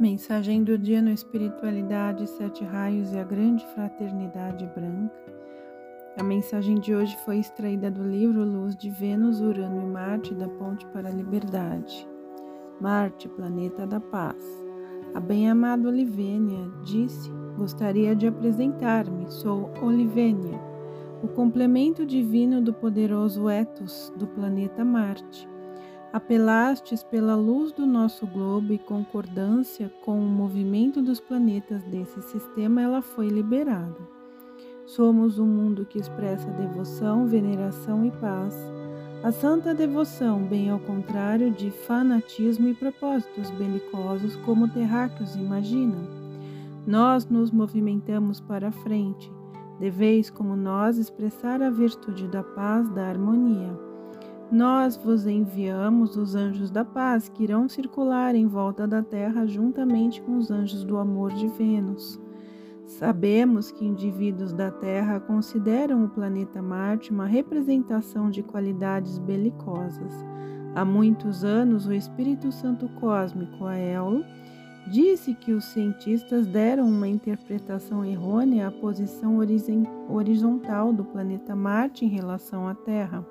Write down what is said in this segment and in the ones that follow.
Mensagem do dia no Espiritualidade, Sete Raios e a Grande Fraternidade Branca. A mensagem de hoje foi extraída do livro Luz de Vênus, Urano e Marte da Ponte para a Liberdade. Marte, planeta da paz. A bem-amada Olivênia disse: Gostaria de apresentar-me, sou Olivênia, o complemento divino do poderoso Etos do planeta Marte apelastes pela luz do nosso globo e concordância com o movimento dos planetas desse sistema, ela foi liberada. Somos um mundo que expressa devoção, veneração e paz. A santa devoção, bem ao contrário de fanatismo e propósitos belicosos como terráqueos imaginam. Nós nos movimentamos para a frente. Deveis, como nós, expressar a virtude da paz, da harmonia. Nós vos enviamos os anjos da paz, que irão circular em volta da terra juntamente com os anjos do amor de Vênus. Sabemos que indivíduos da Terra consideram o planeta Marte uma representação de qualidades belicosas. Há muitos anos, o Espírito Santo Cósmico, Aelo, disse que os cientistas deram uma interpretação errônea à posição horizontal do planeta Marte em relação à Terra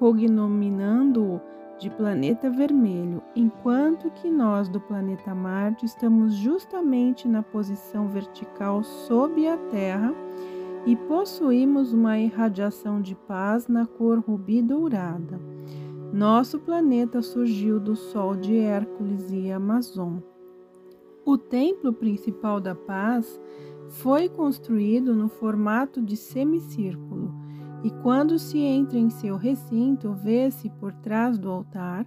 cognominando-o de planeta vermelho, enquanto que nós do planeta Marte estamos justamente na posição vertical sob a Terra e possuímos uma irradiação de paz na cor rubi dourada. Nosso planeta surgiu do Sol de Hércules e Amazon. O templo principal da paz foi construído no formato de semicírculo e quando se entra em seu recinto, vê-se por trás do altar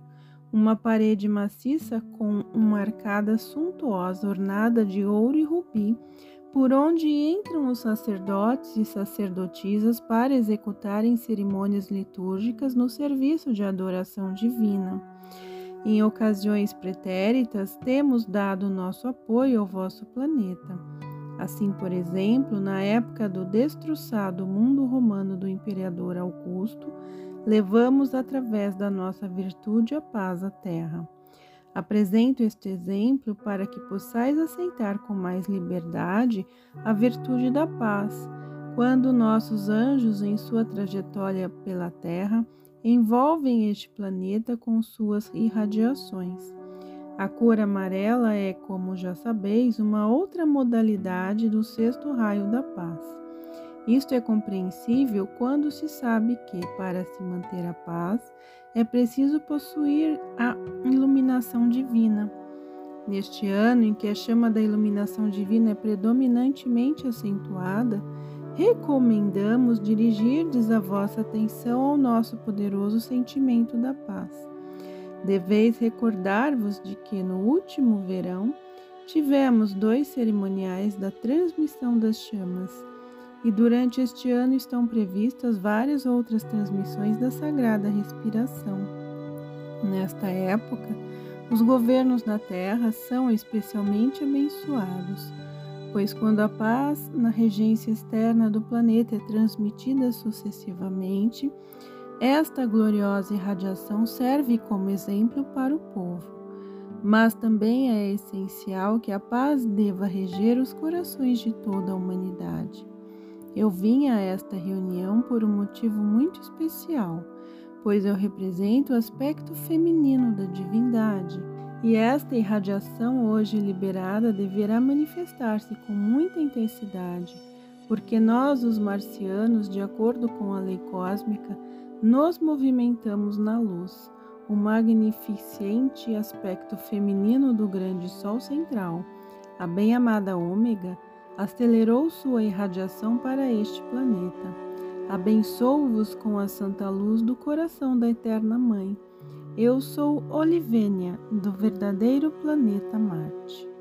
uma parede maciça com uma arcada suntuosa ornada de ouro e rubi, por onde entram os sacerdotes e sacerdotisas para executarem cerimônias litúrgicas no serviço de adoração divina. Em ocasiões pretéritas, temos dado nosso apoio ao vosso planeta. Assim, por exemplo, na época do destroçado mundo romano do imperador Augusto, levamos através da nossa virtude a paz à terra. Apresento este exemplo para que possais aceitar com mais liberdade a virtude da paz, quando nossos anjos, em sua trajetória pela Terra, envolvem este planeta com suas irradiações. A cor amarela é, como já sabeis, uma outra modalidade do sexto raio da paz. Isto é compreensível quando se sabe que, para se manter a paz, é preciso possuir a iluminação divina. Neste ano em que a chama da iluminação divina é predominantemente acentuada, recomendamos dirigirdes a vossa atenção ao nosso poderoso sentimento da paz. Deveis recordar-vos de que no último verão tivemos dois cerimoniais da transmissão das chamas, e durante este ano estão previstas várias outras transmissões da sagrada respiração. Nesta época, os governos da terra são especialmente abençoados, pois quando a paz na regência externa do planeta é transmitida sucessivamente, esta gloriosa irradiação serve como exemplo para o povo, mas também é essencial que a paz deva reger os corações de toda a humanidade. Eu vim a esta reunião por um motivo muito especial, pois eu represento o aspecto feminino da divindade. E esta irradiação hoje liberada deverá manifestar-se com muita intensidade, porque nós, os marcianos, de acordo com a lei cósmica, nos movimentamos na luz, o magnificente aspecto feminino do grande Sol central, a bem-amada Ômega, acelerou sua irradiação para este planeta. Abençoo-vos com a santa luz do coração da Eterna Mãe. Eu sou Olivênia, do verdadeiro planeta Marte.